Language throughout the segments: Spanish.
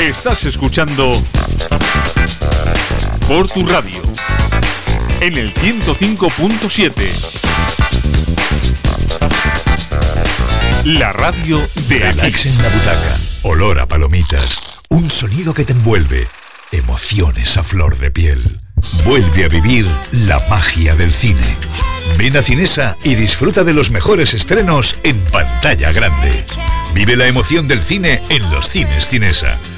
Estás escuchando por tu radio en el 105.7. La radio de Relax en la butaca, olor a palomitas, un sonido que te envuelve, emociones a flor de piel. Vuelve a vivir la magia del cine. Ven a Cinesa y disfruta de los mejores estrenos en pantalla grande. Vive la emoción del cine en los cines Cinesa.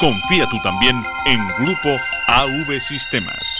Confía tú también en Grupo AV Sistemas.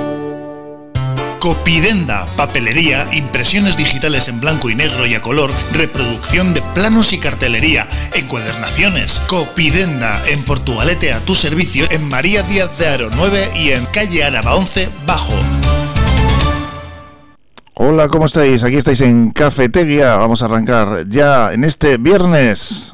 Copidenda, papelería, impresiones digitales en blanco y negro y a color, reproducción de planos y cartelería, encuadernaciones. Copidenda, en Portugalete a tu servicio, en María Díaz de Aro 9 y en calle Araba 11 Bajo. Hola, ¿cómo estáis? Aquí estáis en Cafetería. Vamos a arrancar ya en este viernes.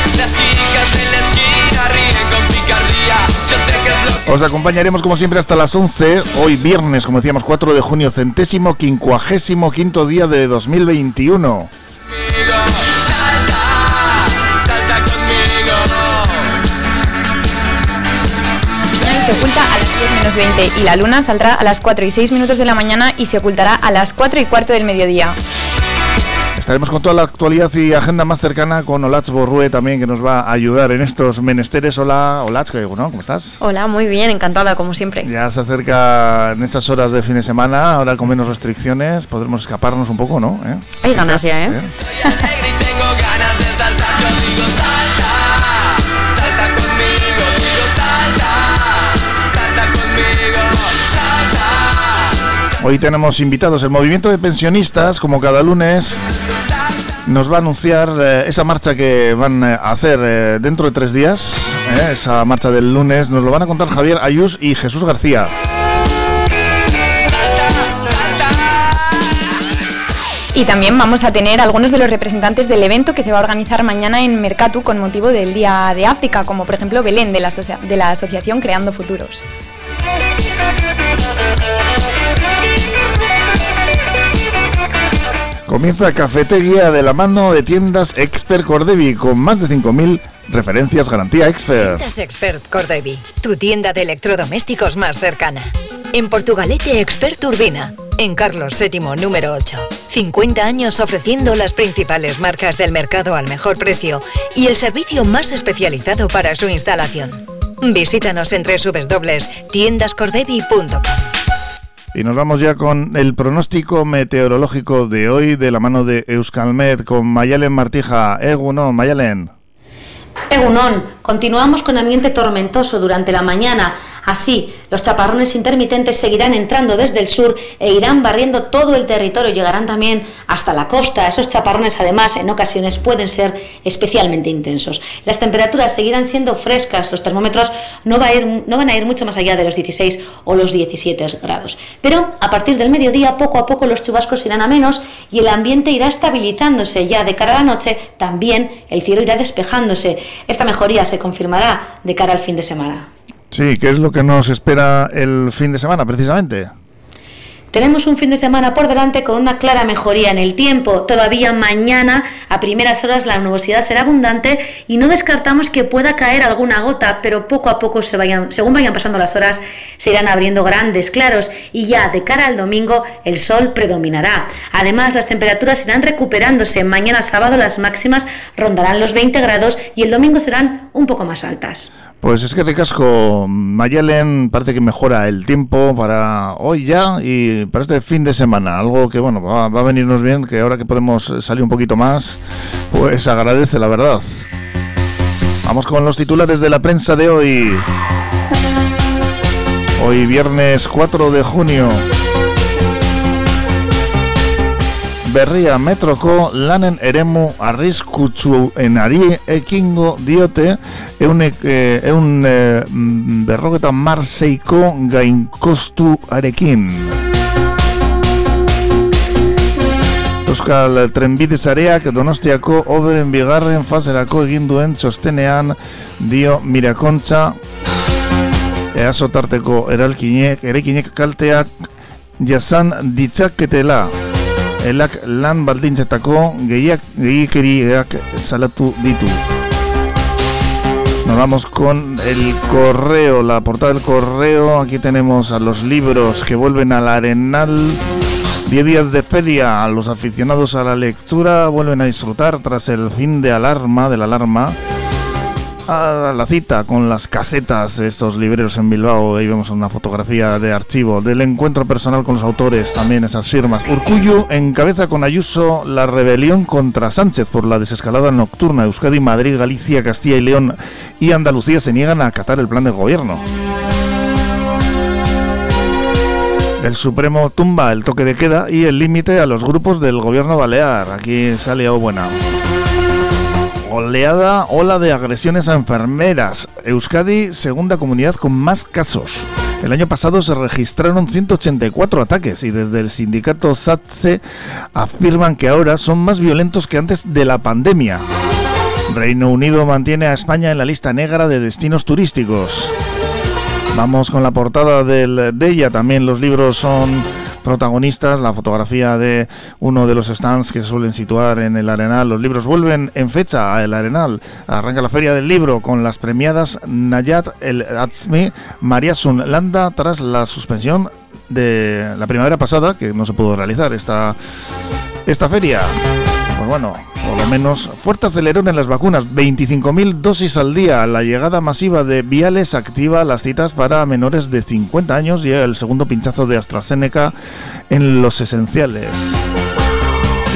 Os acompañaremos como siempre hasta las 11, hoy viernes, como decíamos, 4 de junio, centésimo quincuagésimo quinto día de 2021. conmigo. Salta, salta conmigo. Mañana se oculta a las 10 menos 20 y la luna saldrá a las 4 y 6 minutos de la mañana y se ocultará a las 4 y cuarto del mediodía. Estaremos con toda la actualidad y agenda más cercana con Olach Borrue también, que nos va a ayudar en estos menesteres. Hola, Olach, bueno, ¿cómo estás? Hola, muy bien, encantada como siempre. Ya se acerca en esas horas de fin de semana, ahora con menos restricciones, podremos escaparnos un poco, ¿no? ¿Eh? Hay ganas ya, ¿eh? Soy Hoy tenemos invitados. El movimiento de pensionistas, como cada lunes, nos va a anunciar eh, esa marcha que van eh, a hacer eh, dentro de tres días. esa marcha del lunes. Nos lo van a contar Javier Ayus y Jesús García. Y también vamos a tener algunos de los representantes del evento que se va a organizar mañana en Mercatu con motivo del Día de África, como por ejemplo Belén de la, de la Asociación Creando Futuros. Comienza Cafetería de la mano de tiendas Expert Cordevi con más de 5.000 referencias garantía Expert. Tiendas Expert Cordevi, tu tienda de electrodomésticos más cercana. En Portugalete Expert Urbina, en Carlos VII número 8. 50 años ofreciendo las principales marcas del mercado al mejor precio y el servicio más especializado para su instalación. Visítanos en www.tiendascordevi.com. Y nos vamos ya con el pronóstico meteorológico de hoy de la mano de Euskalmet con Mayalen Martija. Eguno, Mayalen. Egunon, continuamos con ambiente tormentoso durante la mañana. Así, los chaparrones intermitentes seguirán entrando desde el sur e irán barriendo todo el territorio, llegarán también hasta la costa. Esos chaparrones además en ocasiones pueden ser especialmente intensos. Las temperaturas seguirán siendo frescas, los termómetros no, no van a ir mucho más allá de los 16 o los 17 grados. Pero a partir del mediodía, poco a poco los chubascos irán a menos y el ambiente irá estabilizándose. Ya de cara a la noche, también el cielo irá despejándose. Esta mejoría se confirmará de cara al fin de semana. Sí, ¿qué es lo que nos espera el fin de semana precisamente? Tenemos un fin de semana por delante con una clara mejoría en el tiempo. Todavía mañana a primeras horas la nubosidad será abundante y no descartamos que pueda caer alguna gota, pero poco a poco se vayan, según vayan pasando las horas se irán abriendo grandes claros y ya de cara al domingo el sol predominará. Además las temperaturas irán recuperándose. Mañana sábado las máximas rondarán los 20 grados y el domingo serán un poco más altas. Pues es que Ricasco Mayalen parece que mejora el tiempo para hoy ya y para este fin de semana. Algo que, bueno, va, va, a venirnos bien, que ahora que podemos salir un poquito más, pues agradece la verdad. Vamos con los titulares de la prensa de hoy. Hoy viernes 4 de junio. Berria metroko lanen eremu arriskutsu enari ekingo diote eunek, eh, eun eh, berrogeta marseiko gainkostuarekin. Euskal Trenbide Zareak Donostiako oberen bigarren fazerako egin duen txostenean dio mirakontza eazotarteko eralkinek, erekinek kalteak jasan ditzaketela elak lan baldintzetako gehiak gehiakeriak salatu ditu. Nos vamos con el correo, la portada del correo. Aquí tenemos a los libros que vuelven al Arenal. 10 días de feria. Los aficionados a la lectura vuelven a disfrutar tras el fin de alarma, de la alarma la cita con las casetas estos libreros en Bilbao. Ahí vemos una fotografía de archivo del encuentro personal con los autores, también esas firmas. Urcullo encabeza con Ayuso la rebelión contra Sánchez por la desescalada nocturna. Euskadi, Madrid, Galicia, Castilla y León y Andalucía se niegan a acatar el plan de gobierno. El Supremo tumba el toque de queda y el límite a los grupos del gobierno balear. Aquí sale o buena oleada, ola de agresiones a enfermeras. Euskadi, segunda comunidad con más casos. El año pasado se registraron 184 ataques y desde el sindicato SATSE afirman que ahora son más violentos que antes de la pandemia. Reino Unido mantiene a España en la lista negra de destinos turísticos. Vamos con la portada del, de ella. También los libros son protagonistas, la fotografía de uno de los stands que se suelen situar en el Arenal. Los libros vuelven en fecha al Arenal. Arranca la feria del libro con las premiadas Nayat El Atzmi, María Sun Landa tras la suspensión de la primavera pasada, que no se pudo realizar esta, esta feria. Pues bueno, por lo menos fuerte acelerón en las vacunas, 25.000 dosis al día. La llegada masiva de Viales activa las citas para menores de 50 años y el segundo pinchazo de AstraZeneca en los esenciales.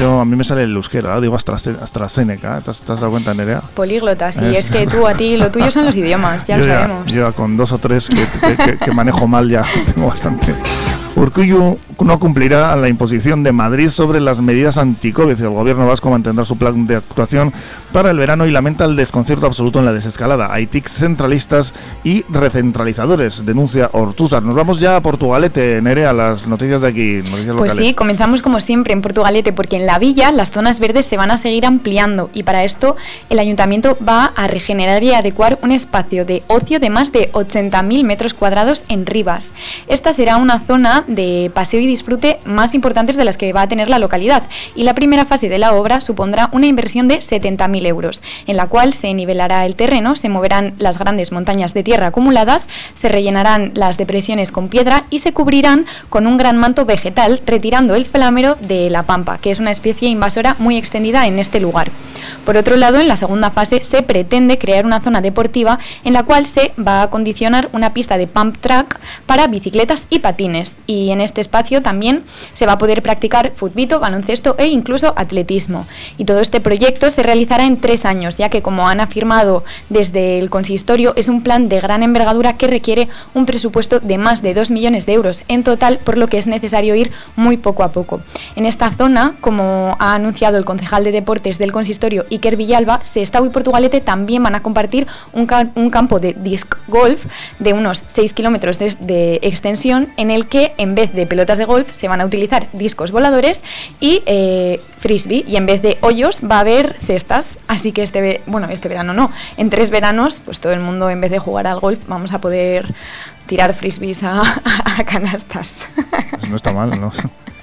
Yo, a mí me sale el euskera, digo AstraZeneca, ¿te has, te has dado cuenta, Nerea? Políglota, sí, es, que tú a ti, lo tuyo son los idiomas, ya yo lo sabemos. Yo con dos o tres que, que, que, que manejo mal ya tengo bastante. Urcullu no cumplirá la imposición de Madrid sobre las medidas anti-COVID. El gobierno vasco mantendrá su plan de actuación para el verano y lamenta el desconcierto absoluto en la desescalada. Hay tics centralistas y recentralizadores, denuncia Ortuzar. Nos vamos ya a Portugalete, Nerea, las noticias de aquí, noticias Pues locales. sí, comenzamos como siempre en Portugalete, porque en la villa las zonas verdes se van a seguir ampliando y para esto el ayuntamiento va a regenerar y adecuar un espacio de ocio de más de 80.000 metros cuadrados en Rivas. Esta será una zona de paseo y disfrute más importantes de las que va a tener la localidad y la primera fase de la obra supondrá una inversión de 70.000 euros, en la cual se nivelará el terreno, se moverán las grandes montañas de tierra acumuladas, se rellenarán las depresiones con piedra y se cubrirán con un gran manto vegetal, retirando el felámero de la pampa, que es una especie invasora muy extendida en este lugar. Por otro lado, en la segunda fase se pretende crear una zona deportiva en la cual se va a acondicionar una pista de pump track para bicicletas y patines. Y en este espacio también se va a poder practicar futbito, baloncesto e incluso atletismo. Y todo este proyecto se realizará en tres años, ya que como han afirmado desde el consistorio, es un plan de gran envergadura que requiere un presupuesto de más de 2 millones de euros en total, por lo que es necesario ir muy poco a poco. En esta zona, como ha anunciado el concejal de deportes del consistorio Iker Villalba, Sestao y Portugalete también van a compartir un, un campo de disc golf de unos 6 kilómetros de, de, extensión en el que en vez de pelotas de golf se van a utilizar discos voladores y eh, frisbee y en vez de hoyos va a haber cestas. Así que este, bueno, este verano no, en tres veranos pues todo el mundo en vez de jugar al golf vamos a poder tirar frisbees a, a canastas. Pues no está mal, ¿no?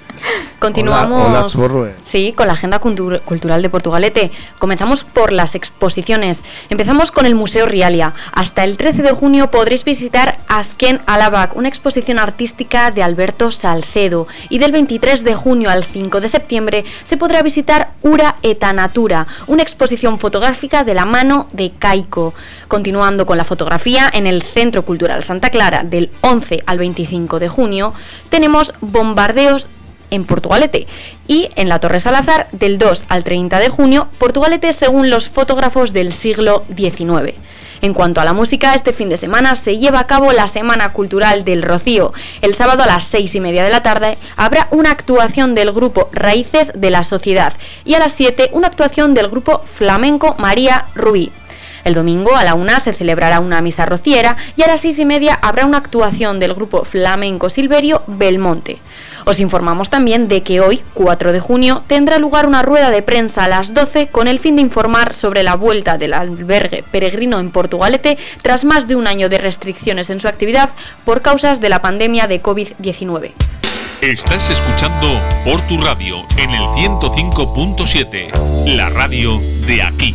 Continuamos Hola, hola, sí, con la agenda cultur cultural de Portugalete. Comenzamos por las exposiciones. Empezamos con el Museo Rialia. Hasta el 13 de junio podréis visitar Asken Alabac, una exposición artística de Alberto Salcedo. Y del 23 de junio al 5 de septiembre se podrá visitar Ura eta Natura, una exposición fotográfica de la mano de Caico. Continuando con la fotografía, en el Centro Cultural Santa Clara del 11 al 25 de junio tenemos bombardeos en Portugalete y en la Torre Salazar del 2 al 30 de junio, Portugalete según los fotógrafos del siglo XIX. En cuanto a la música, este fin de semana se lleva a cabo la Semana Cultural del Rocío. El sábado a las seis y media de la tarde habrá una actuación del grupo Raíces de la Sociedad y a las 7 una actuación del grupo flamenco María Rubí. El domingo a la una se celebrará una misa rociera y a las seis y media habrá una actuación del grupo flamenco Silverio Belmonte. Os informamos también de que hoy, 4 de junio, tendrá lugar una rueda de prensa a las 12 con el fin de informar sobre la vuelta del albergue peregrino en Portugalete tras más de un año de restricciones en su actividad por causas de la pandemia de COVID-19. Estás escuchando por tu radio en el 105.7, la radio de aquí.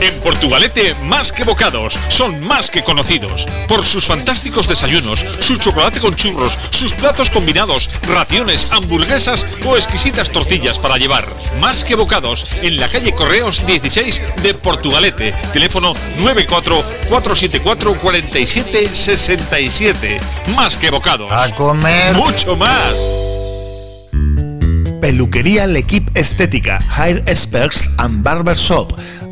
En Portugalete, más que bocados, son más que conocidos. Por sus fantásticos desayunos, su chocolate con churros, sus platos combinados, raciones, hamburguesas o exquisitas tortillas para llevar. Más que bocados, en la calle Correos 16 de Portugalete. Teléfono 94-474-4767. Más que bocados. A comer. Mucho más. Peluquería L'Equipe Estética, Hair Experts and Barber Shop.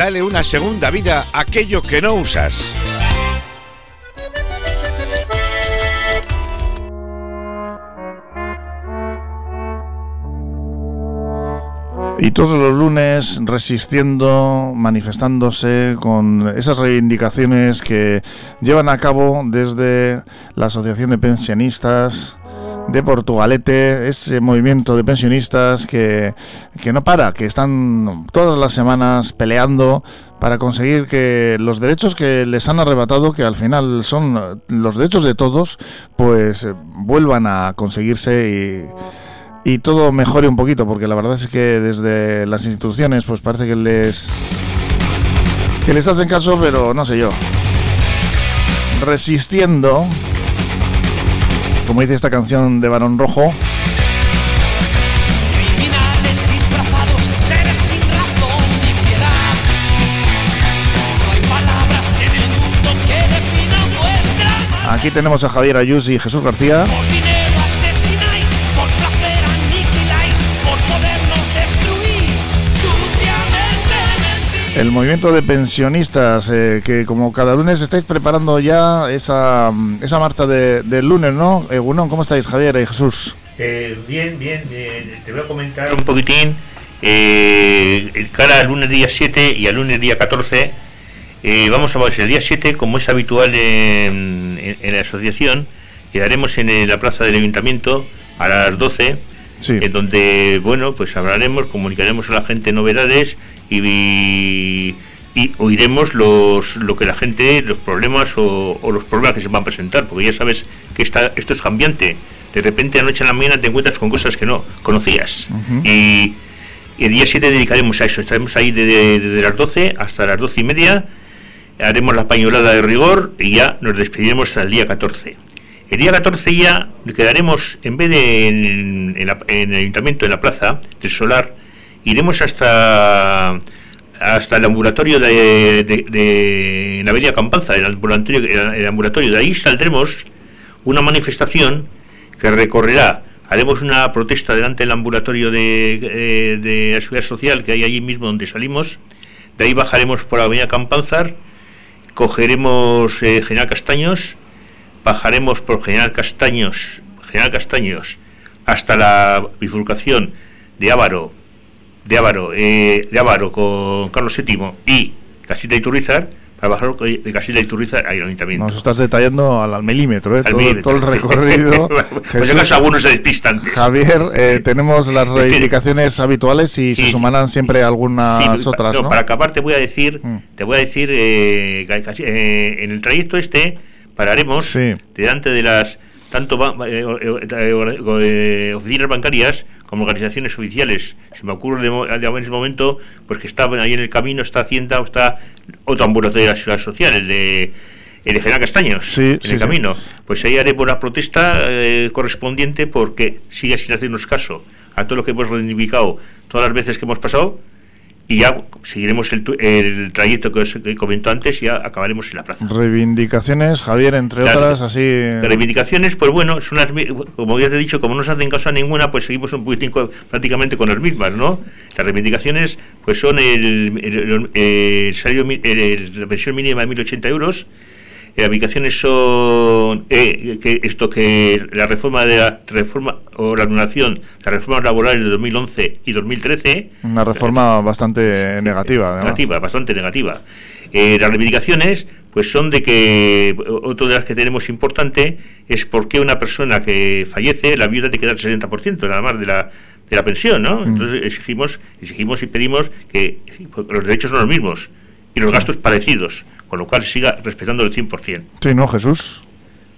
Dale una segunda vida a aquello que no usas. Y todos los lunes resistiendo, manifestándose con esas reivindicaciones que llevan a cabo desde la Asociación de Pensionistas de Portugalete, ese movimiento de pensionistas que, que no para, que están todas las semanas peleando para conseguir que los derechos que les han arrebatado, que al final son los derechos de todos, pues vuelvan a conseguirse y y todo mejore un poquito, porque la verdad es que desde las instituciones pues parece que les que les hacen caso, pero no sé yo. Resistiendo, como dice esta canción de Barón Rojo, aquí tenemos a Javier Ayus y Jesús García. El movimiento de pensionistas, eh, que como cada lunes estáis preparando ya esa, esa marcha de- del lunes, ¿no? Gunón, ¿cómo estáis, Javier y Jesús? Eh, bien, bien, eh, te voy a comentar un poquitín. Eh, cara al lunes día 7 y al lunes día 14. eh, vamos a ver, el día 7, como es habitual en, en- en la asociación, quedaremos en eh, la plaza del ayuntamiento a las 12, Sí. en donde, bueno, pues hablaremos, comunicaremos a la gente novedades y, y oiremos los, lo que la gente, los problemas o, o los problemas que se van a presentar, porque ya sabes que está, esto es cambiante. De repente, de noche a la mañana te encuentras con cosas que no conocías. y, y el día 7 dedicaremos a eso. Estaremos ahí desde, desde las 12 hasta las 12 y media. Haremos la pañolada de rigor y ya nos despediremos hasta el día 14. El día 14 ya quedaremos, en vez de en, la- en el ayuntamiento, en la plaza del Solar, iremos hasta hasta el ambulatorio de, la avenida Campanza, el ambulatorio, el ambulatorio. De ahí saldremos una manifestación que recorrerá, haremos una protesta delante del ambulatorio de, eh, de la Seguridad Social que hay allí mismo donde salimos. De ahí bajaremos por la avenida Campanzar, cogeremos eh, General Castaños, bajaremos por General Castaños, General Castaños, hasta la bifurcación de Ávaro, de Ávaro, eh, de Ávaro con Carlos VII y Casita Iturrizar, para bajar de Casita Iturrizar al ayuntamiento. Nos estás detallando al, al milímetro, ¿eh? Al todo, milímetro. todo el recorrido. Si Jesús, acaso algunos se despistan. Javier, eh, tenemos las reivindicaciones habituales y se Sí, sumarán siempre algunas Sí, otras, no, ¿no? Para acabar te voy a decir, Mm. te voy a decir, eh, eh, en el trayecto este pararemos Sí. delante de las tanto eh, eh, eh, eh, oficinas bancarias como organizaciones oficiales. Se me ocurre de, de- en ese momento, pues que está ahí en el camino, está Hacienda o está otro ambulatorio de la ciudad social, el de el de General Castaños, Sí, en sí, el camino. Pues ahí haremos la protesta eh, correspondiente porque sigue sin hacernos caso a todo lo que hemos reivindicado todas las veces que hemos pasado y ya seguiremos el, el trayecto que os comentó antes y ya acabaremos en la plaza. Reivindicaciones, Javier, entre Las- otras, así... Reivindicaciones, pues bueno, son las, como ya te he dicho, como no se hacen caso a ninguna, pues seguimos un poquitín co- prácticamente con las mismas, ¿no? Las reivindicaciones, pues son el, el- el- el salario la pensión mínima de 1.080 euros, eh, las reivindicaciones son eh, que esto que la reforma de la reforma o la anulación de las reformas laborales de 2011 y 2013 Una reforma bastante negativa, además. negativa, bastante negativa. Eh, las reivindicaciones, pues son de que, otra de las que tenemos importante, es por qué una persona que fallece, la viuda te queda el 60% nada más de la, de la pensión, ¿no? Entonces exigimos, exigimos y pedimos que los derechos son los mismos y los gastos parecidos, con lo cual siga respetando el 100%. Sí, ¿no, Jesús?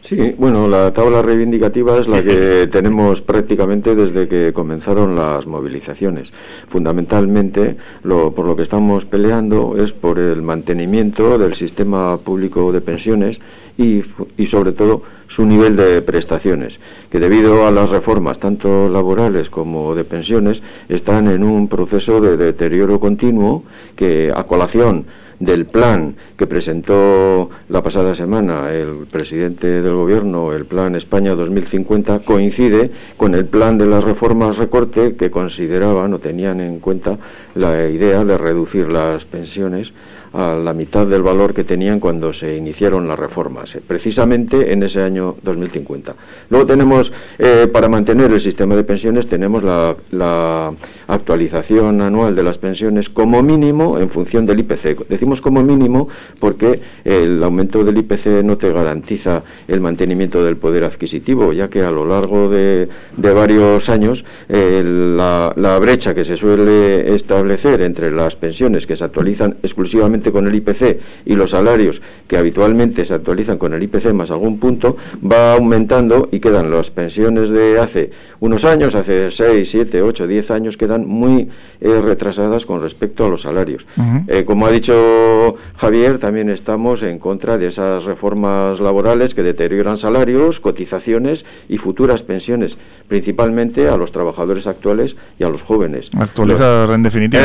Sí, bueno, la tabla reivindicativa es la que tenemos prácticamente desde que comenzaron las movilizaciones. Fundamentalmente, lo, por lo que estamos peleando es por el mantenimiento del sistema público de pensiones y, y sobre todo su nivel de prestaciones, que debido a las reformas tanto laborales como de pensiones están en un proceso de deterioro continuo que a colación del plan que presentó la pasada semana el presidente del gobierno, el plan España 2050, coincide con el plan de las reformas recorte que consideraban o tenían en cuenta la idea de reducir las pensiones a la mitad del valor que tenían cuando se iniciaron las reformas, eh, precisamente en ese año 2050. Luego tenemos, eh, para mantener el sistema de pensiones, tenemos la, actualización anual de las pensiones como mínimo en función del IPC. Decimos como mínimo porque el aumento del IPC no te garantiza el mantenimiento del poder adquisitivo, ya que a lo largo de, de varios años eh, la brecha que se suele establecer entre las pensiones que se actualizan exclusivamente habitualmente con el IPC y los salarios que habitualmente se actualizan con el IPC más algún punto, va aumentando y quedan las pensiones de hace unos años, hace 6, 7, 8, 10 años, quedan muy eh, retrasadas con respecto a los salarios. Eh, como ha dicho Javier, también estamos en contra de esas reformas laborales que deterioran salarios, cotizaciones y futuras pensiones, principalmente a los trabajadores actuales y a los jóvenes. Actualizar en definitiva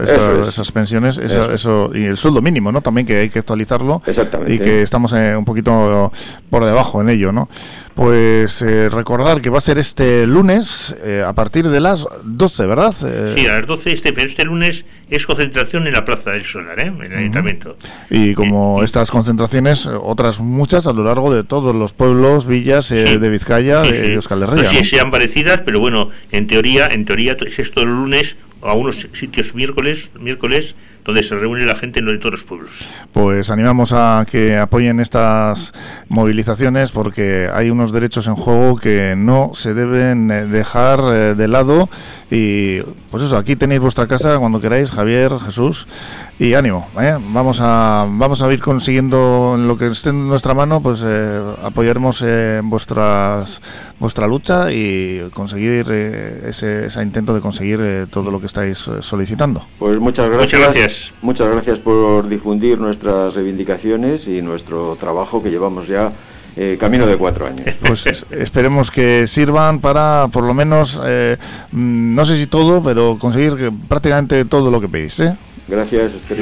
esas pensiones eso, y el sueldo mínimo, ¿no? También que hay que actualizarlo y que estamos eh, un poquito por debajo en ello, ¿no? Pues eh, recordar que va a ser este lunes eh, a partir de las 12, ¿verdad? Sí, a las 12, este, pero este lunes es concentración en la Plaza del Solar, ¿eh? en el Ayuntamiento. Y como estas concentraciones, otras muchas a lo largo de todos los pueblos, villas de Vizcaya, de Euskal Herria. sí, sean parecidas, pero bueno, en teoría, en teoría es esto el lunes a unos sitios miércoles, miércoles donde se reúne la gente de todos los pueblos. Pues animamos a que apoyen estas movilizaciones porque hay unos derechos en juego que no se deben eh, dejar eh, de lado y pues eso, aquí tenéis vuestra casa cuando queráis, Javier, Jesús, y ánimo, ¿eh? vamos a vamos a ir consiguiendo lo que esté en nuestra mano, pues apoyaremos vuestras vuestra lucha y conseguir ese, ese, intento de conseguir todo lo que estáis solicitando. Pues muchas gracias. Muchas gracias. Muchas gracias por difundir nuestras reivindicaciones y nuestro trabajo que llevamos ya eh, camino de cuatro años. Pues esperemos que sirvan para, por lo menos, eh, mm, no sé si todo, pero conseguir prácticamente todo lo que pedís. ¿eh? Gracias, es que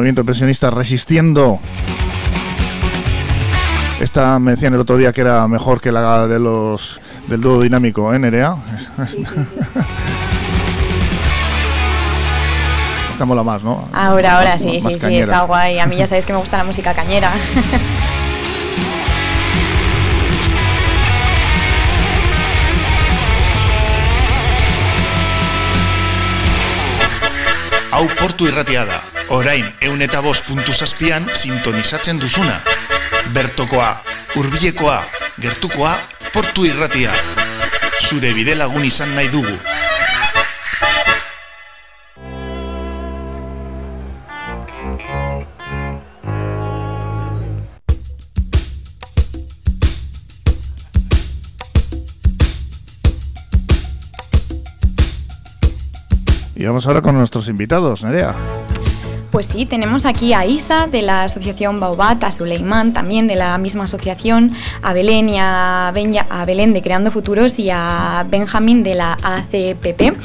movimiento pensionista resistiendo. Esta me decían el otro día que era mejor que la de los del dúo dinámico, ¿eh, Nerea? Esta mola más, ¿no? Ahora, ahora sí, sí, sí, está guay. A mí ya sabéis que me gusta la música cañera. Hau portu irratiada, orain eun eta bost puntu zazpian sintonizatzen duzuna. Bertokoa, hurbilekoa, gertukoa, portu irratia. Zure bide lagun izan nahi dugu. Y vamos ahora con nuestros invitados, Nerea. Pues sí, tenemos aquí a Isa de la asociación Baubat, a Suleiman también de la misma asociación, a Belén y a, a Belén de Creando Futuros y a Benjamín de la ACPP.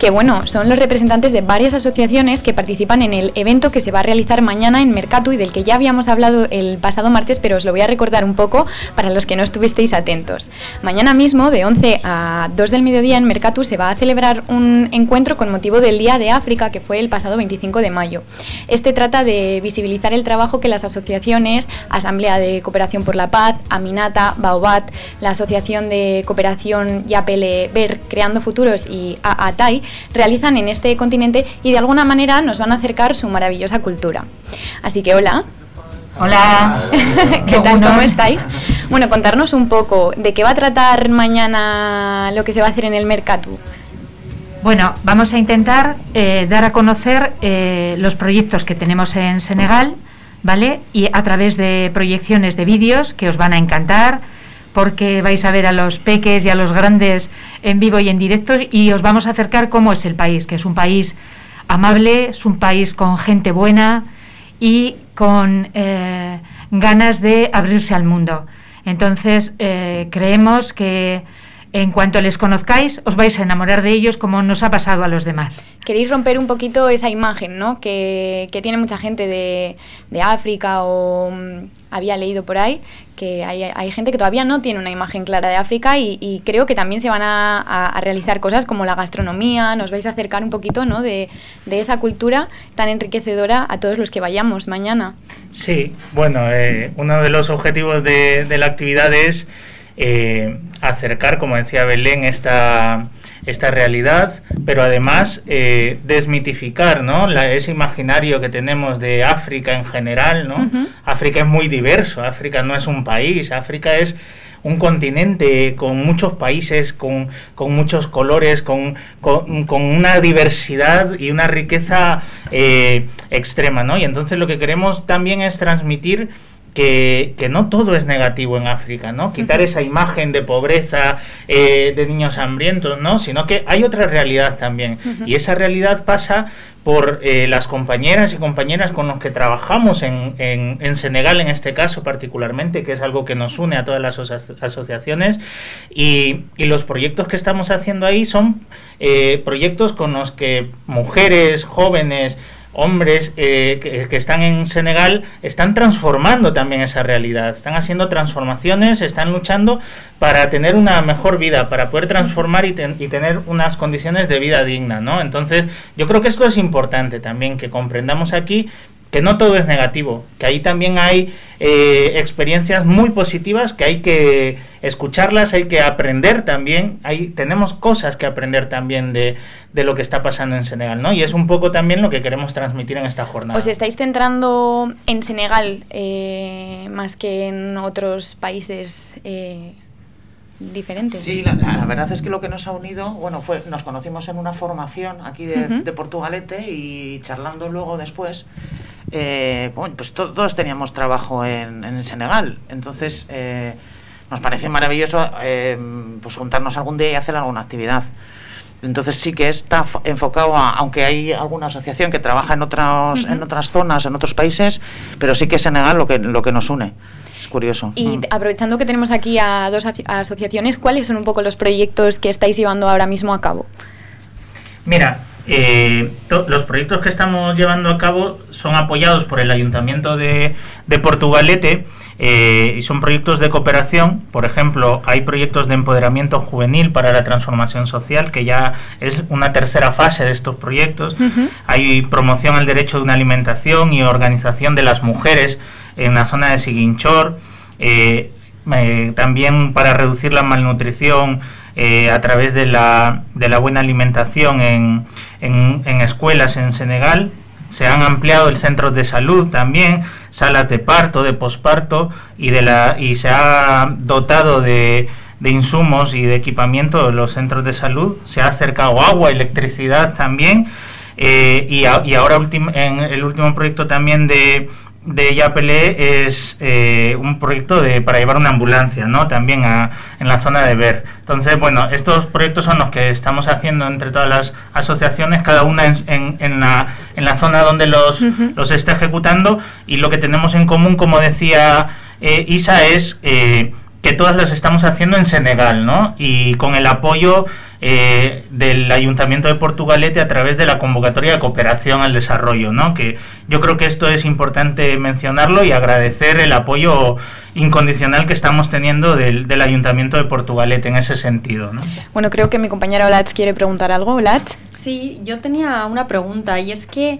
Que bueno, son los representantes de varias asociaciones que participan en el evento que se va a realizar mañana en Mercatu y del que ya habíamos hablado el pasado martes, pero os lo voy a recordar un poco para los que no estuvisteis atentos. Mañana mismo, de 11 a 2 del mediodía en Mercatu, se va a celebrar un encuentro con motivo del Día de África, que fue el pasado 25 de mayo. Este trata de visibilizar el trabajo que las asociaciones, Asamblea de Cooperación por la Paz, Aminata, Baobat, la Asociación de Cooperación Yapele Ver Creando Futuros y AATAI realizan en este continente y de alguna manera nos van a acercar su maravillosa cultura. Así que hola. Hola. ¿Qué tal? ¿Cómo estáis? Bueno, contarnos un poco de qué va a tratar mañana lo que se va a hacer en el Mercatu. Bueno, vamos a intentar eh, dar a conocer eh, los proyectos que tenemos en Senegal, ¿vale? Y a través de proyecciones de vídeos que os van a encantar, porque vais a ver a los peques y a los grandes en vivo y en directo y os vamos a acercar cómo es el país, que es un país amable, es un país con gente buena y con eh, ganas de abrirse al mundo. Entonces, creemos que en cuanto les conozcáis, os vais a enamorar de ellos como nos ha pasado a los demás. Queréis romper un poquito esa imagen, ¿no? Que, tiene mucha gente de, África o mm, había leído por ahí que hay, gente que todavía no tiene una imagen clara de África y, creo que también se van a, realizar cosas como la gastronomía, nos vais a acercar un poquito ¿no? de, esa cultura tan enriquecedora a todos los que vayamos mañana. Sí, bueno, eh, uno de los objetivos de, de la actividad es eh, acercar, como decía Belén, esta, esta realidad, pero además eh, desmitificar ¿no? ese imaginario que tenemos de África en general. ¿no? África es muy diverso, África no es un país, África es un continente con muchos países, con, muchos colores, con, una diversidad y una riqueza eh, extrema. ¿no? Y entonces lo que queremos también es transmitir que, no todo es negativo en África, ¿no? Quitar esa imagen de pobreza, eh, de niños hambrientos, ¿no? Sino que hay otra realidad también. Y esa realidad pasa por eh, las compañeras y compañeras con los que trabajamos en, en, Senegal, en este caso particularmente, que es algo que nos une a todas las asociaciones. Y, y, los proyectos que estamos haciendo ahí son eh, proyectos con los que mujeres, jóvenes, hombres eh, que, están en Senegal están transformando también esa realidad, están haciendo transformaciones, están luchando para tener una mejor vida, para poder transformar y, y tener unas condiciones de vida digna, ¿no? Entonces, yo creo que esto es importante también que comprendamos aquí que no todo es negativo, que ahí también hay eh, experiencias muy positivas que hay que escucharlas, hay que aprender también, ahí tenemos cosas que aprender también de, de, lo que está pasando en Senegal, ¿no? Y es un poco también lo que queremos transmitir en esta jornada. ¿Os estáis centrando en Senegal eh, más que en otros países? Eh, diferentes. Sí, la, verdad es que lo que nos ha unido, bueno, fue nos conocimos en una formación aquí de, Portugalete y charlando luego después, eh, bueno, pues todos teníamos trabajo en, en Senegal, entonces eh, nos parece maravilloso eh, pues juntarnos algún día y hacer alguna actividad. Entonces sí que está enfocado a, aunque hay alguna asociación que trabaja en otras, en otras zonas, en otros países, pero sí que es Senegal lo que, lo que nos une curioso. Y mm. aprovechando que tenemos aquí a dos asociaciones, ¿cuáles son un poco los proyectos que estáis llevando ahora mismo a cabo? Mira, eh, los proyectos que estamos llevando a cabo son apoyados por el Ayuntamiento de, Portugalete eh, y son proyectos de cooperación. Por ejemplo, hay proyectos de empoderamiento juvenil para la transformación social, que ya es una tercera fase de estos proyectos. Hay promoción al derecho de una alimentación y organización de las mujeres en la zona de Siguinchor, eh, eh, también para reducir la malnutrición eh, a través de la, de la buena alimentación en, en, escuelas en Senegal. Se han ampliado el centro de salud también, salas de parto, de posparto y, de la, y se ha dotado de, de insumos y de equipamiento los centros de salud. Se ha acercado agua, electricidad también. y, y, ahora en el último proyecto también de, de Yapele es eh, un proyecto de, para llevar una ambulancia, ¿no? También en la zona de Ver. Entonces, bueno, estos proyectos son los que estamos haciendo entre todas las asociaciones, cada una en, en, la, en la zona donde los, los está ejecutando y lo que tenemos en común, como decía eh, Isa, es eh, que todas las estamos haciendo en Senegal, ¿no? Y con el apoyo eh, del Ayuntamiento de Portugalete a través de la convocatoria de cooperación al desarrollo, ¿no? Que yo creo que esto es importante mencionarlo y agradecer el apoyo incondicional que estamos teniendo del, del Ayuntamiento de Portugalete en ese sentido, ¿no? Bueno, creo que mi compañera Olatz quiere preguntar algo. Olatz. Sí, yo tenía una pregunta y es que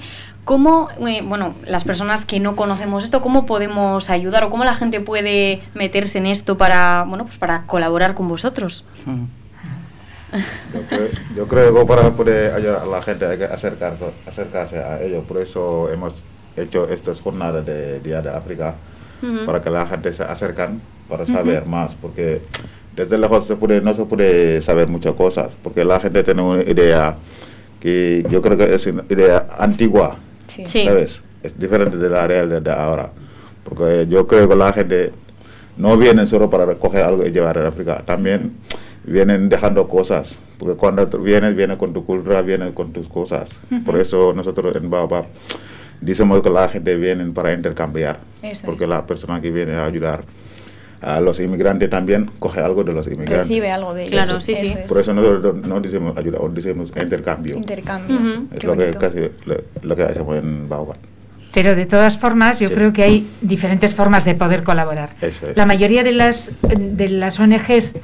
¿Cómo, eh, bueno, las personas que no conocemos esto, cómo podemos ayudar o cómo la gente puede meterse en esto para, bueno, pues para colaborar con vosotros? Yo creo, yo creo que para poder ayudar a la gente hay que acercar, acercarse a ellos. Por eso hemos hecho estas jornadas de Día de África, Ujú. para que la gente se acercan para saber más. Porque desde lejos se puede, no se puede saber muchas cosas, porque la gente tiene una idea que yo creo que es una idea antigua, Sí. Sí. ¿sabes? Es diferente de la realidad de ahora. Porque yo creo que la gente no viene solo para recoger algo y llevar a África, también vienen dejando cosas, porque cuando tú vienes, vienes con tu cultura, vienes con tus cosas. Por eso nosotros en Baobab decimos que la gente viene para intercambiar, Eso porque es. la persona que viene a ayudar a los inmigrantes también coge algo de los inmigrantes. Recibe algo de ellos. Claro, sí, sí. Eso es. Por eso nosotros no no decimos ayuda, o decimos intercambio. Intercambio. Es Qué lo que, casi, lo, lo que hacemos en Baobab. Pero de todas formas, yo Sí. creo que hay diferentes formas de poder colaborar. Eso es. La mayoría de las, de las ONGs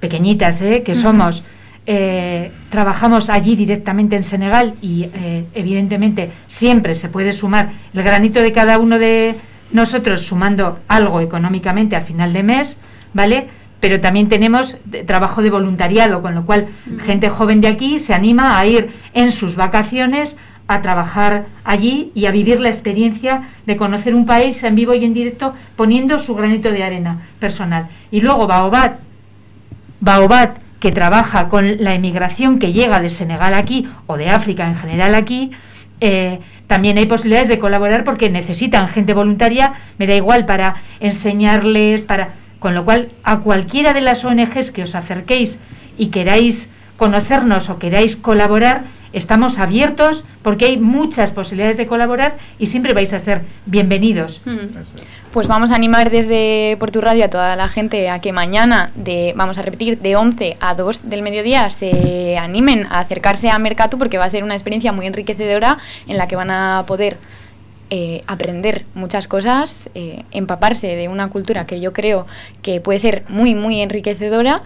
pequeñitas, ¿eh? que somos, eh, trabajamos allí directamente en Senegal y eh, evidentemente siempre se puede sumar el granito de cada uno de nosotros sumando algo económicamente al final de mes, ¿vale? Pero también tenemos trabajo de voluntariado, con lo cual gente joven de aquí se anima a ir en sus vacaciones a trabajar allí y a vivir la experiencia de conocer un país en vivo y en directo poniendo su granito de arena personal. Y luego Baobab, Baobab que trabaja con la emigración que llega de Senegal aquí o de África en general aquí, eh, también hay posibilidades de colaborar porque necesitan gente voluntaria, me da igual para enseñarles, para con lo cual a cualquiera de las ONGs que os acerquéis y queráis conocernos o queráis colaborar, estamos abiertos porque hay muchas posibilidades de colaborar y siempre vais a ser bienvenidos. Pues vamos a animar desde por tu radio a toda la gente a que mañana, de, vamos a repetir, de 11 a 2 del mediodía, se animen a acercarse a Mercatu porque va a ser una experiencia muy enriquecedora en la que van a poder eh, aprender muchas cosas, eh, empaparse de una cultura que yo creo que puede ser muy, muy enriquecedora.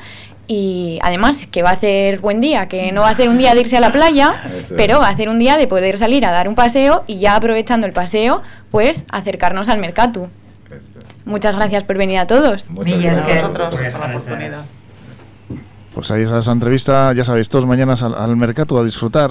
Y además que va a ser buen día, que no va a ser un día de irse a la playa, Eso. pero va a ser un día de poder salir a dar un paseo y ya aprovechando el paseo, pues acercarnos al Mercatu. Muchas gracias por venir a todos. A vosotros por la oportunidad. Pues ahí está esa entrevista, ya sabéis, todos mañanas al, al mercado a disfrutar.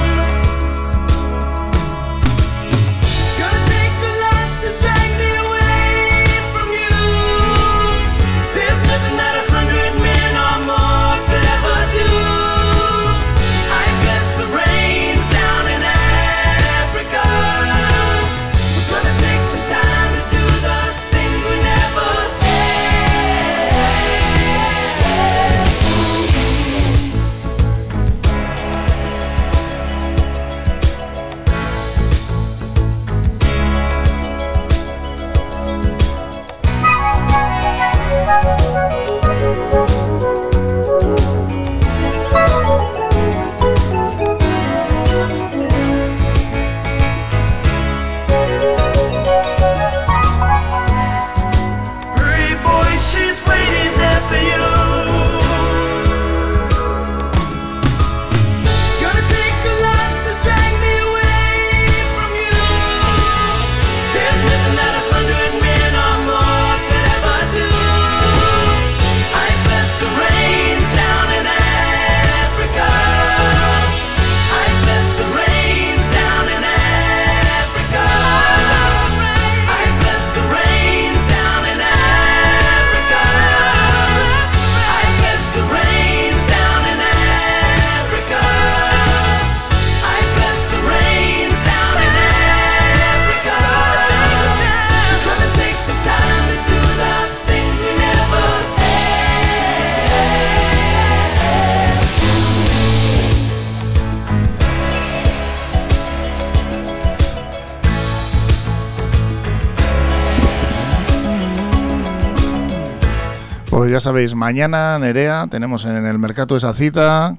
Ya sabéis, mañana, Nerea, tenemos en el mercado esa cita.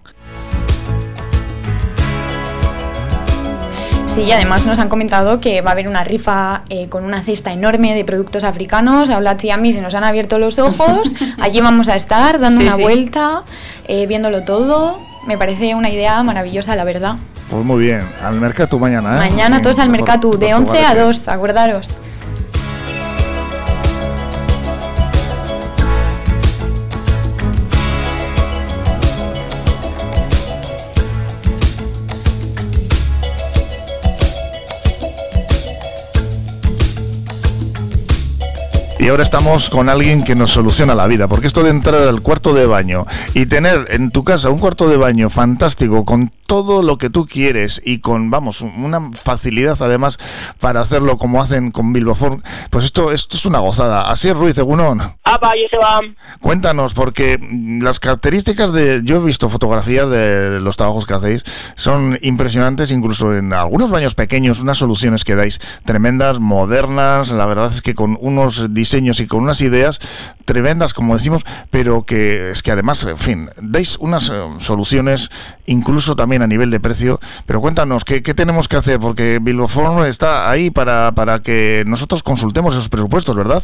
Sí, y además nos han comentado que va a haber una rifa eh, con una cesta enorme de productos africanos. A Blatch y a mí se nos han abierto los ojos. Allí vamos a estar dando Sí, una sí. vuelta, eh, viéndolo todo. Me parece una idea maravillosa, la verdad. Pues muy bien, al mercado mañana, ¿eh? Mañana todos al por de 11 a Portugalete. 2, acordaros. Y ahora estamos con alguien que nos soluciona la vida, porque esto de entrar al cuarto de baño y tener en tu casa un cuarto de baño fantástico con todo lo que tú quieres y con, vamos, una facilidad además para hacerlo como hacen con Bilboform, pues esto, esto es una gozada. Así es, Ruiz Egunon. Apa, Joseba. Cuéntanos, porque las características de. Yo he visto fotografías de los trabajos que hacéis, son impresionantes, incluso en algunos baños pequeños, unas soluciones que dais tremendas, modernas. La verdad es que con unos diseños y con unas ideas tremendas, como decimos, pero que es que además, en fin, dais unas eh, soluciones, incluso también a nivel de precio. Pero cuéntanos, ¿qué, qué tenemos que hacer? Porque Bilboform está ahí para, para que nosotros consultemos esos presupuestos, ¿verdad?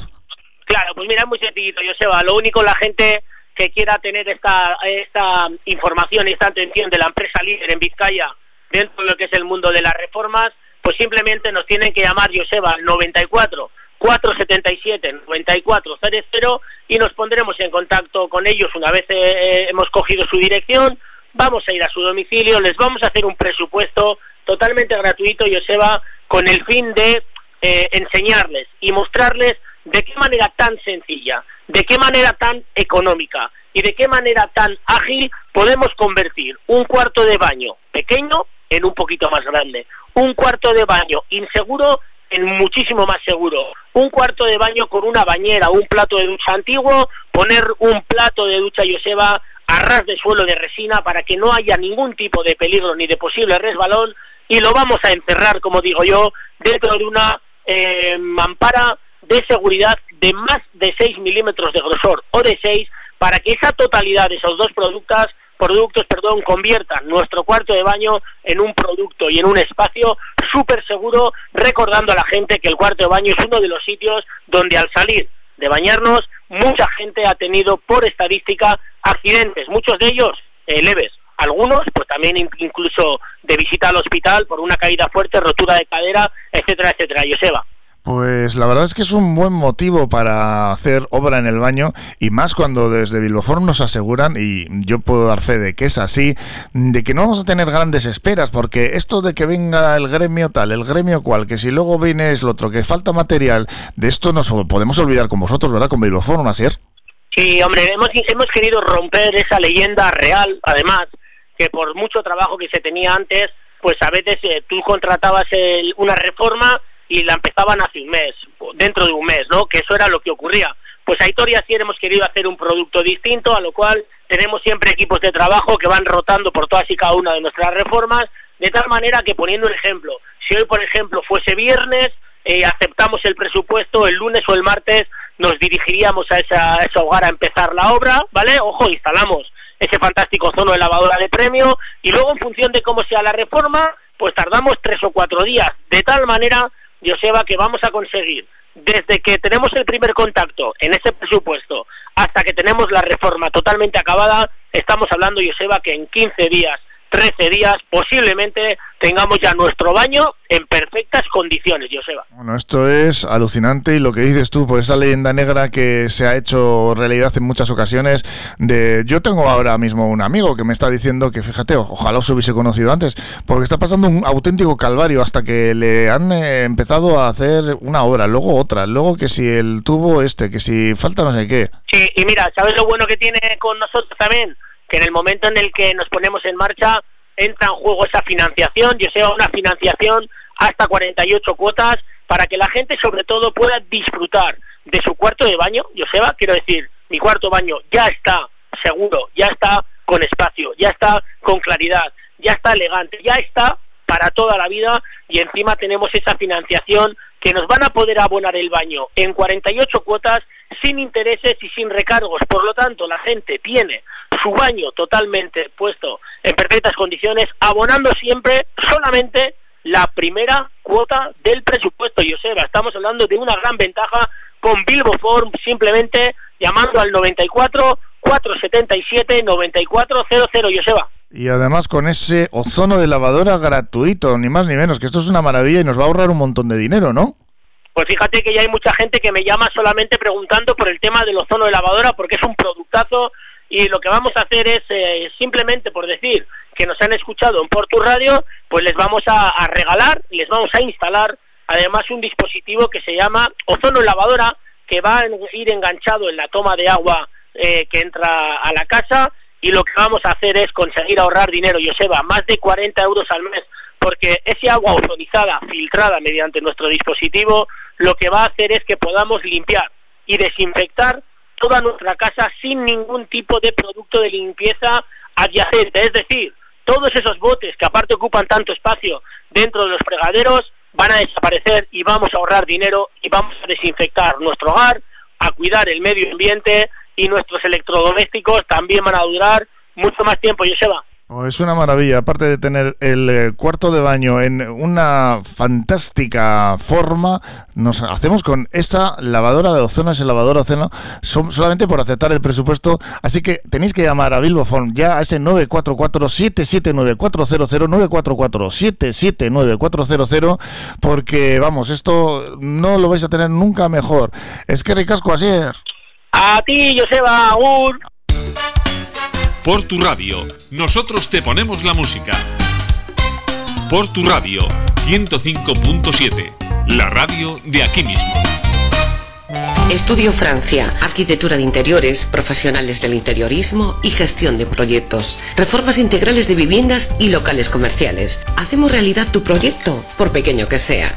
Claro, pues mira, muy sencillito, Joseba. Lo único, la gente que quiera tener esta, esta información y esta atención de la empresa líder en Vizcaya dentro de lo que es el mundo de las reformas, pues simplemente nos tienen que llamar, Joseba, al 94 477 9400 y nos pondremos en contacto con ellos una vez eh, hemos cogido su dirección. Vamos a ir a su domicilio, les vamos a hacer un presupuesto totalmente gratuito, Joseba, con el fin de eh, enseñarles y mostrarles de qué manera tan sencilla, de qué manera tan económica y de qué manera tan ágil podemos convertir un cuarto de baño pequeño en un poquito más grande, un cuarto de baño inseguro en muchísimo más seguro, un cuarto de baño con una bañera, un plato de ducha antiguo, poner un plato de ducha Joseba a ras de suelo de resina para que no haya ningún tipo de peligro ni de posible resbalón y lo vamos a encerrar, como digo yo, dentro de una eh, mampara de seguridad de más de 6 milímetros de grosor o de 6 para que esa totalidad de esos dos productos productos, perdón, conviertan nuestro cuarto de baño en un producto y en un espacio súper seguro, recordando a la gente que el cuarto de baño es uno de los sitios donde al salir de bañarnos mucha gente ha tenido por estadística accidentes, muchos de ellos eh, leves, algunos pues también in- incluso de visita al hospital por una caída fuerte, rotura de cadera, etcétera, etcétera. Joseba. Pues la verdad es que es un buen motivo para hacer obra en el baño y más cuando desde Bilboform nos aseguran, y yo puedo dar fe de que es así, de que no vamos a tener grandes esperas, porque esto de que venga el gremio tal, el gremio cual, que si luego viene es lo otro, que falta material, de esto nos podemos olvidar con vosotros, ¿verdad? Con Bilboform, así es. Sí, hombre, hemos, hemos querido romper esa leyenda real, además, que por mucho trabajo que se tenía antes, pues a veces eh, tú contratabas el- una reforma y la empezaban hace un mes, dentro de un mes, ¿no? Que eso era lo que ocurría. Pues a Aitor y así hemos querido hacer un producto distinto, a lo cual tenemos siempre equipos de trabajo que van rotando por todas y cada una de nuestras reformas, de tal manera que poniendo un ejemplo, si hoy por ejemplo fuese viernes, eh, aceptamos el presupuesto, el lunes o el martes nos dirigiríamos a, esa, a ese hogar a empezar la obra, ¿vale? Ojo, instalamos ese fantástico zono de lavadora de premio y luego en función de cómo sea la reforma, pues tardamos tres o cuatro días, de tal manera, Joseba, que vamos a conseguir desde que tenemos el primer contacto en ese presupuesto hasta que tenemos la reforma totalmente acabada, estamos hablando, Joseba, que en 15 días, 13 días, posiblemente tengamos ya nuestro baño en perfectas condiciones, Joseba. Bueno, esto es alucinante y lo que dices tú, pues esa leyenda negra que se ha hecho realidad en muchas ocasiones. De, yo tengo ahora mismo un amigo que me está diciendo que, fíjate, ojalá os hubiese conocido antes, porque está pasando un auténtico calvario hasta que le han eh, empezado a hacer una obra, luego otra, luego que si el tubo este, que si falta no sé qué. Sí, y mira, ¿sabes lo bueno que tiene con nosotros también? Que en el momento en el que nos ponemos en marcha entra en juego esa financiación, yo sea una financiación hasta 48 cuotas para que la gente sobre todo pueda disfrutar de su cuarto de baño, Joseba, quiero decir, mi cuarto baño ya está seguro, ya está con espacio, ya está con claridad, ya está elegante, ya está para toda la vida y encima tenemos esa financiación que nos van a poder abonar el baño en 48 cuotas sin intereses y sin recargos. Por lo tanto, la gente tiene su baño totalmente puesto en perfectas condiciones, abonando siempre solamente la primera cuota del presupuesto, Joseba. Estamos hablando de una gran ventaja con Bilbo Form, simplemente llamando al 94 477 9400, Joseba. Y además con ese ozono de lavadora gratuito, ni más ni menos, que esto es una maravilla y nos va a ahorrar un montón de dinero, ¿no? Pues fíjate que ya hay mucha gente que me llama solamente preguntando por el tema del ozono de lavadora porque es un productazo y lo que vamos a hacer es eh, simplemente por decir que nos han escuchado en Portu Radio, pues les vamos a, a regalar, les vamos a instalar además un dispositivo que se llama ozono lavadora que va a ir enganchado en la toma de agua eh, que entra a la casa. Y lo que vamos a hacer es conseguir ahorrar dinero, Joseba, más de 40 euros al mes, porque ese agua ozonizada, filtrada mediante nuestro dispositivo, lo que va a hacer es que podamos limpiar y desinfectar toda nuestra casa sin ningún tipo de producto de limpieza adyacente. Es decir, todos esos botes que aparte ocupan tanto espacio dentro de los fregaderos van a desaparecer y vamos a ahorrar dinero y vamos a desinfectar nuestro hogar, a cuidar el medio ambiente y nuestros electrodomésticos también van a durar mucho más tiempo, Joseba. Es una maravilla, aparte de tener el eh, cuarto de baño en una fantástica forma, nos hacemos con esa lavadora de ozono, ese lavador ozono, solamente por aceptar el presupuesto. Así que tenéis que llamar a Bilbofon ya a ese 944-779-400, 944-779-400, porque vamos, esto no lo vais a tener nunca mejor. Es que ricasco así. A ti, Joseba, agur. Por tu radio, nosotros te ponemos la música. Por tu radio, 105.7, la radio de aquí mismo. Estudio Francia, arquitectura de interiores, profesionales del interiorismo y gestión de proyectos, reformas integrales de viviendas y locales comerciales. Hacemos realidad tu proyecto, por pequeño que sea.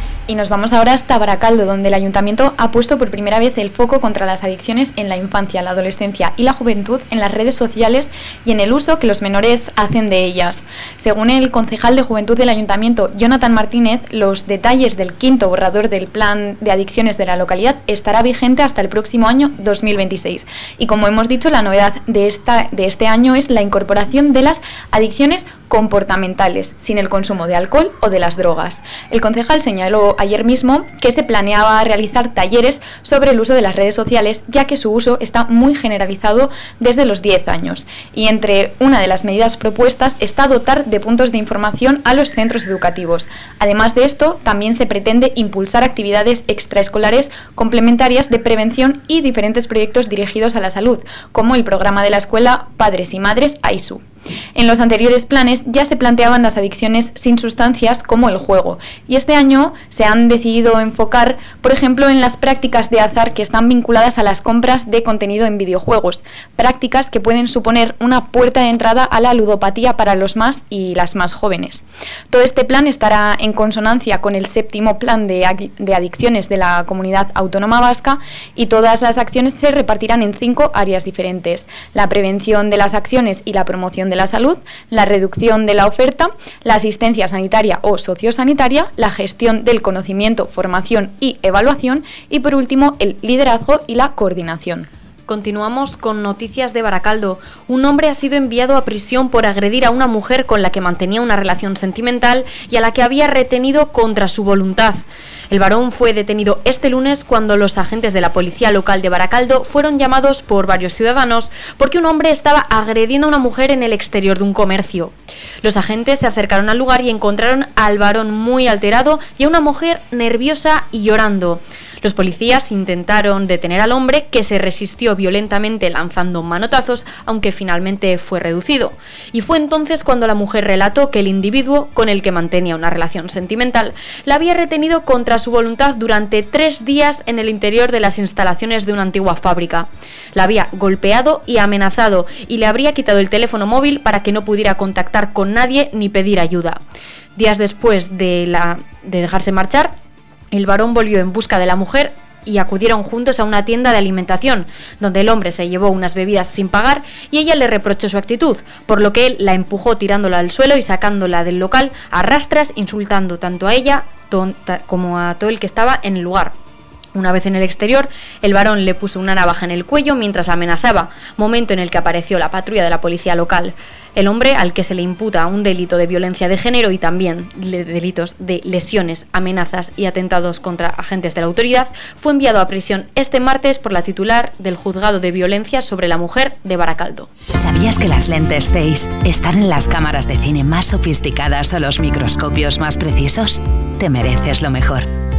Y nos vamos ahora hasta Baracaldo, donde el ayuntamiento ha puesto por primera vez el foco contra las adicciones en la infancia, la adolescencia y la juventud en las redes sociales y en el uso que los menores hacen de ellas. Según el concejal de juventud del ayuntamiento, Jonathan Martínez, los detalles del quinto borrador del plan de adicciones de la localidad estará vigente hasta el próximo año 2026. Y como hemos dicho, la novedad de, esta, de este año es la incorporación de las adicciones comportamentales, sin el consumo de alcohol o de las drogas. El concejal señaló ayer mismo que se planeaba realizar talleres sobre el uso de las redes sociales, ya que su uso está muy generalizado desde los 10 años. Y entre una de las medidas propuestas está dotar de puntos de información a los centros educativos. Además de esto, también se pretende impulsar actividades extraescolares complementarias de prevención y diferentes proyectos dirigidos a la salud, como el programa de la escuela Padres y Madres AISU. En los anteriores planes ya se planteaban las adicciones sin sustancias como el juego y este año se han decidido enfocar, por ejemplo, en las prácticas de azar que están vinculadas a las compras de contenido en videojuegos, prácticas que pueden suponer una puerta de entrada a la ludopatía para los más y las más jóvenes. Todo este plan estará en consonancia con el séptimo plan de adicciones de la comunidad autónoma vasca y todas las acciones se repartirán en cinco áreas diferentes. La prevención de las acciones y la promoción de la salud, la reducción de la oferta, la asistencia sanitaria o sociosanitaria, la gestión del conocimiento, formación y evaluación y por último el liderazgo y la coordinación. Continuamos con noticias de Baracaldo. Un hombre ha sido enviado a prisión por agredir a una mujer con la que mantenía una relación sentimental y a la que había retenido contra su voluntad. El varón fue detenido este lunes cuando los agentes de la policía local de Baracaldo fueron llamados por varios ciudadanos porque un hombre estaba agrediendo a una mujer en el exterior de un comercio. Los agentes se acercaron al lugar y encontraron al varón muy alterado y a una mujer nerviosa y llorando. Los policías intentaron detener al hombre que se resistió violentamente lanzando manotazos, aunque finalmente fue reducido. Y fue entonces cuando la mujer relató que el individuo con el que mantenía una relación sentimental la había retenido contra su voluntad durante tres días en el interior de las instalaciones de una antigua fábrica. La había golpeado y amenazado y le habría quitado el teléfono móvil para que no pudiera contactar con nadie ni pedir ayuda. Días después de, de dejarse marchar, el varón volvió en busca de la mujer y acudieron juntos a una tienda de alimentación, donde el hombre se llevó unas bebidas sin pagar y ella le reprochó su actitud, por lo que él la empujó tirándola al suelo y sacándola del local a rastras, insultando tanto a ella como a todo el que estaba en el lugar. Una vez en el exterior, el varón le puso una navaja en el cuello mientras amenazaba, momento en el que apareció la patrulla de la policía local. El hombre, al que se le imputa un delito de violencia de género y también delitos de lesiones, amenazas y atentados contra agentes de la autoridad, fue enviado a prisión este martes por la titular del juzgado de violencia sobre la mujer de Baracaldo. ¿Sabías que las lentes Zeiss están en las cámaras de cine más sofisticadas o los microscopios más precisos? Te mereces lo mejor.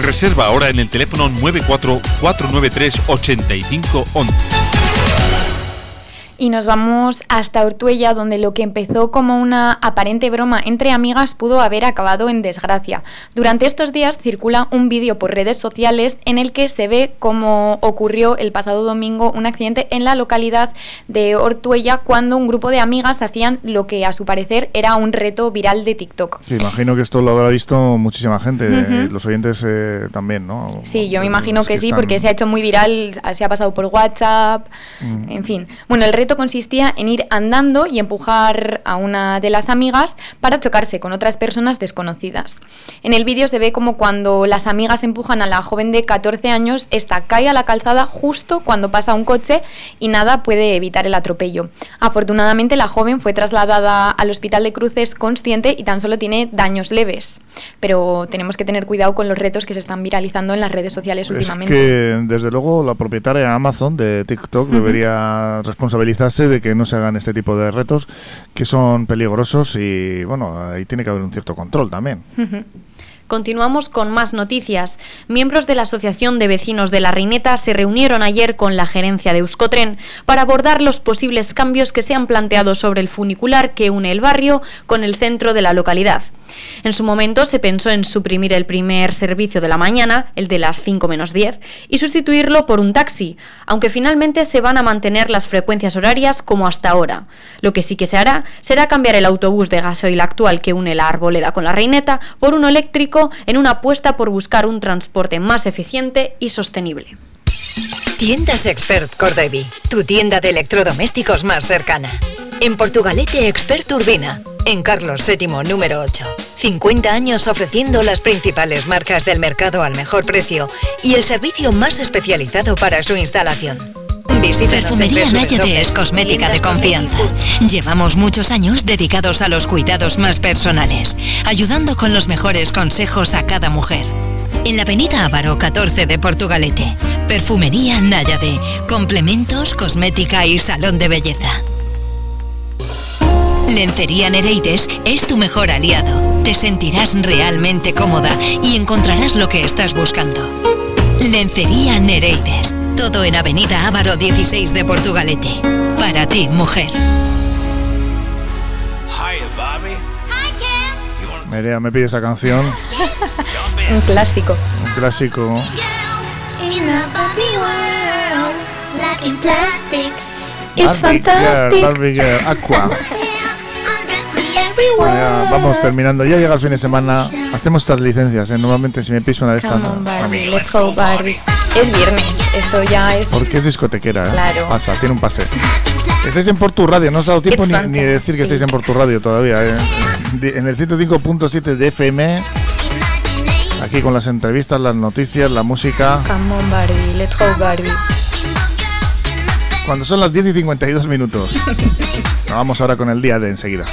Reserva ahora en el teléfono 944938511. Y nos vamos hasta Ortuella, donde lo que empezó como una aparente broma entre amigas pudo haber acabado en desgracia. Durante estos días circula un vídeo por redes sociales en el que se ve cómo ocurrió el pasado domingo un accidente en la localidad de Ortuella cuando un grupo de amigas hacían lo que a su parecer era un reto viral de TikTok. Sí, imagino que esto lo habrá visto muchísima gente, Ujú. eh, los oyentes eh, también, ¿no? Sí, yo me imagino Los que, que sí, están- porque se ha hecho muy viral, se ha pasado por WhatsApp, Mm. en fin. Bueno, el reto consistía en ir andando y empujar a una de las amigas para chocarse con otras personas desconocidas. En el vídeo se ve como cuando las amigas empujan a la joven de 14 años, esta cae a la calzada justo cuando pasa un coche y nada puede evitar el atropello. Afortunadamente la joven fue trasladada al hospital de Cruces consciente y tan solo tiene daños leves. Pero tenemos que tener cuidado con los retos que se están viralizando en las redes sociales Es últimamente. que, desde luego, la propietaria de Amazon de TikTok debería de que no se hagan este tipo de retos que son peligrosos y, bueno, ahí tiene que haber un cierto control también. Continuamos con más noticias. Miembros de la Asociación de Vecinos de la Reineta se reunieron ayer con la gerencia de Euskotren para abordar los posibles cambios que se han planteado sobre el funicular que une el barrio con el centro de la localidad. En su momento se pensó en suprimir el primer servicio de la mañana, el de las 5 menos 10, y sustituirlo por un taxi, aunque finalmente se van a mantener las frecuencias horarias como hasta ahora. Lo que sí que se hará será cambiar el autobús de gasoil actual que une la arboleda con la reineta por uno eléctrico en una apuesta por buscar un transporte más eficiente y sostenible. Tiendas Expert Cordevi, tu tienda de electrodomésticos más cercana. En Portugalete Expert Urbina, en Carlos VII número 8. 50 años ofreciendo las principales marcas del mercado al mejor precio y el servicio más especializado para su instalación. Visítanos Perfumería Náyade es cosmética de confianza. Llevamos muchos años dedicados a los cuidados más personales, ayudando con los mejores consejos a cada mujer. En la avenida Ávaro 14 de Portugalete, Perfumería Náyade, complementos, cosmética y salón de belleza. Lencería Nereides es tu mejor aliado. Te sentirás realmente cómoda y encontrarás lo que estás buscando. Lencería Nereides. Todo en Avenida Ávaro 16 de Portugalete. Para ti, mujer. Nerea me pide esa canción, Un clásico. un clásico. It's fantastic. Girl, Barbie Girl, Aqua. Bueno, vamos terminando, ya llega el fin de semana. Hacemos estas licencias, ¿eh? Normalmente si me piso una de estas. Come on, Barbie, let's go, Barbie. Es viernes, esto ya es. Porque es discotequera, ¿eh? Claro. Pasa, tiene un pase. Estáis en Portu Radio, no os ha dado tiempo ni, ni de decir que estáis en Portu Radio todavía, ¿eh? En el 105.7 de FM. Aquí con las entrevistas, las noticias, la música. Come on, Barbie, let's go, Barbie. Cuando son las 10 y 52 minutos. Nos vamos ahora con el día de enseguida.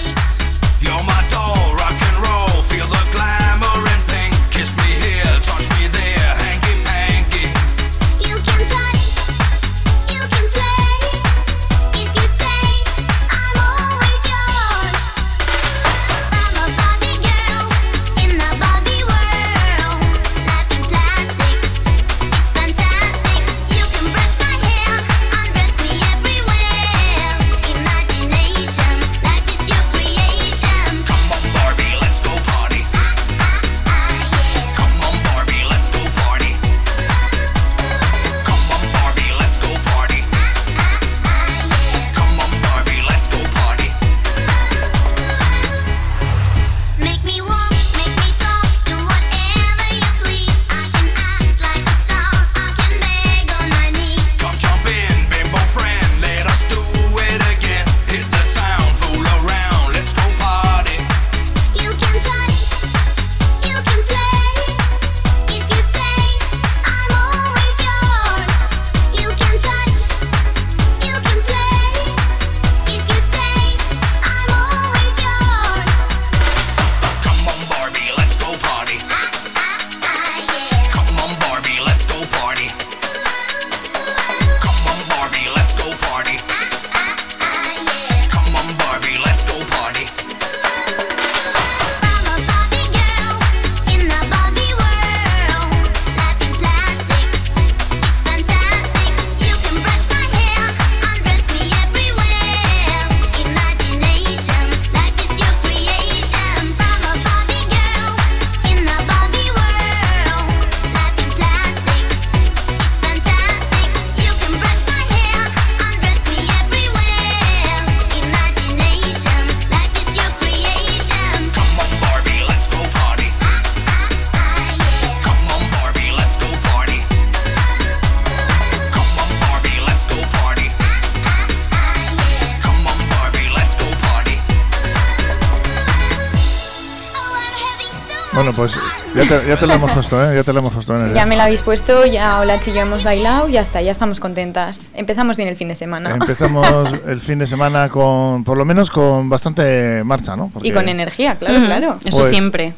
Pues ya te, ya te lo hemos puesto, ¿eh? Ya te lo hemos puesto, Nerea. Ya me la habéis puesto, ya Olachi y yo hemos bailado, ya está, ya estamos contentas. Empezamos bien el fin de semana. Empezamos el fin de semana con, por lo menos con bastante marcha, ¿no? Y con energía, claro, claro. Pues-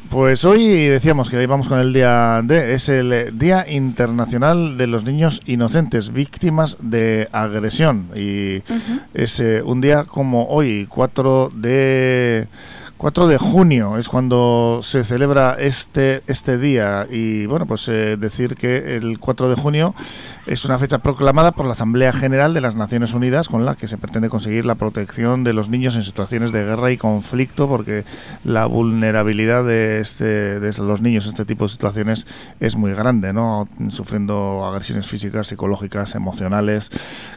Pues hoy decíamos que íbamos con el día D, es el Día Internacional de los Niños Inocentes, víctimas de agresión. Y es eh, un día como hoy, 4 de... 4 de junio es cuando se celebra este, este día y bueno, pues eh, decir que el 4 de junio es una fecha proclamada por la Asamblea General de las Naciones Unidas con la que se pretende conseguir la protección de los niños en situaciones de guerra y conflicto porque la vulnerabilidad de, este, de los niños en este tipo de situaciones es muy grande, ¿no? Sufriendo agresiones físicas, psicológicas, emocionales.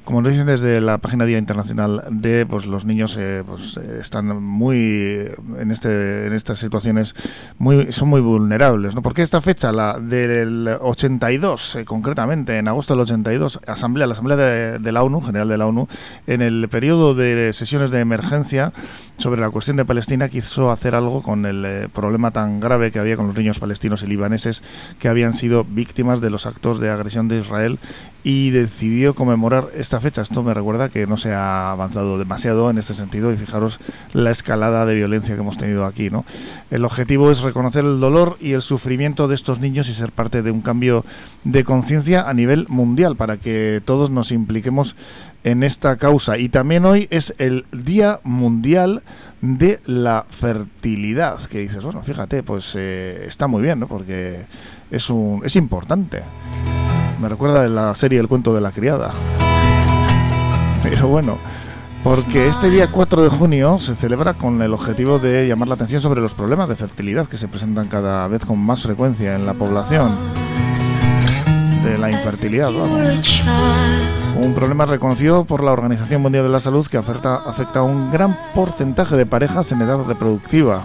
Como nos dicen desde la página Día Internacional de, pues los niños eh, pues, eh, están muy en este en estas situaciones muy son muy vulnerables, ¿no? Porque esta fecha la del 82 eh, concretamente en agosto del 82 asamblea la asamblea de, la ONU general de la ONU en el periodo de sesiones de emergencia sobre la cuestión de Palestina quiso hacer algo con el eh, problema tan grave que había con los niños palestinos y libaneses que habían sido víctimas de los actos de agresión de Israel y decidió conmemorar esta fecha. Esto me recuerda que no se ha avanzado demasiado en este sentido y fijaros la escalada de violencia hemos tenido aquí. ¿no? El objetivo es reconocer el dolor y el sufrimiento de estos niños y ser parte de un cambio de conciencia a nivel mundial para que todos nos impliquemos en esta causa. Y también hoy es el Día Mundial de la Fertilidad, que dices, bueno, fíjate, pues eh, está muy bien, ¿no? Porque es, un, es importante. Me recuerda de la serie El cuento de la criada. Pero bueno, Porque este día 4 de junio se celebra con el objetivo de llamar la atención sobre los problemas de fertilidad que se presentan cada vez con más frecuencia en la población. De la infertilidad, vamos. Un problema reconocido por la Organización Mundial de la Salud que afecta, afecta a un gran porcentaje de parejas en edad reproductiva.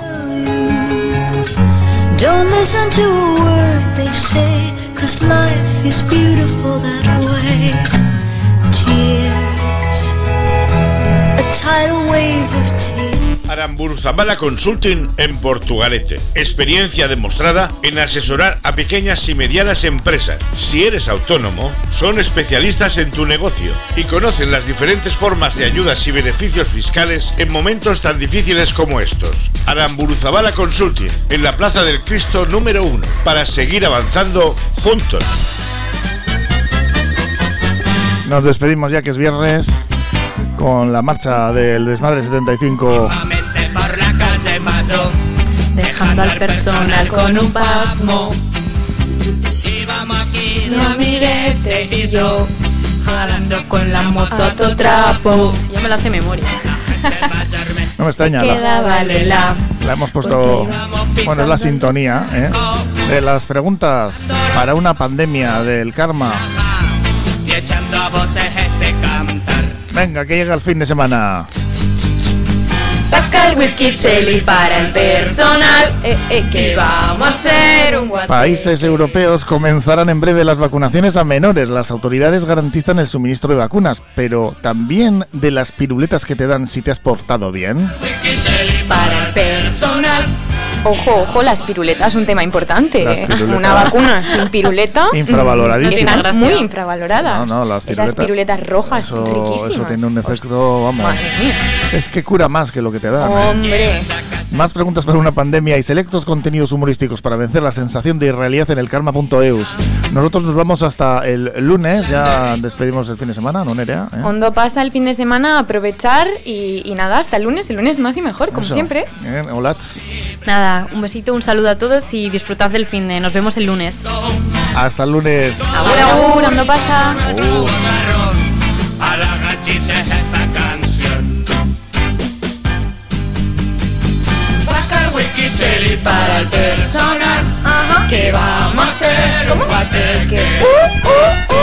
Don't a tidal wave of tears. Aramburzabala Consulting en Portugalete. Experiencia demostrada en asesorar a pequeñas y medianas empresas. Si eres autónomo, son especialistas en tu negocio y conocen las diferentes formas de ayudas y beneficios fiscales en momentos tan difíciles como estos. Aramburzabala Consulting en la Plaza del Cristo número 1 para seguir avanzando juntos. Nos despedimos ya que es viernes con la marcha del Desmadre 75. por la calle Dejando al personal con un pasmo. aquí Mi amiguete y yo, jalando con la moto a todo trapo. Ya me las de memoria. No me extraña. La, la hemos puesto. Bueno, es la sintonía ¿eh? de las preguntas para una pandemia del karma. y echando a voces. Venga, que llega el fin de semana. Saca el whisky cheli para el personal. Eh, eh, que vamos a hacer un guate. Países europeos comenzarán en breve las vacunaciones a menores. Las autoridades garantizan el suministro de vacunas, pero también de las piruletas que te dan si te has portado bien. Para el personal. Ojo, ojo, las piruletas es un tema importante. Las ¿eh? piruletas. Una vacuna sin piruleta. Infravaloradísimas. mm, Muy infravaloradas. No, no, las Esas piruletas, piruletas rojas, Eso, riquísimas. eso tiene un efecto, vamos. Madre mía. Es que cura más que lo que te dan. ¿eh? Hombre. Más preguntas para una pandemia y selectos contenidos humorísticos para vencer la sensación de irrealidad en el karma.eus. Nosotros nos vamos hasta el lunes, ya despedimos el fin de semana, ¿no, Nerea? ¿Eh? Hondo pasa el fin de semana, aprovechar y, y nada, hasta el lunes, el lunes más y mejor, como Eso. siempre. ¿Eh? Hola. Nada, un besito, un saludo a todos y disfrutad del fin de. Nos vemos el lunes. Hasta el lunes. Agur, agur, pasa. Canción. Saca el whisky chili para el personal. Ajá. Que vamos a hacer un ¿Cómo? que. Uh, uh, uh.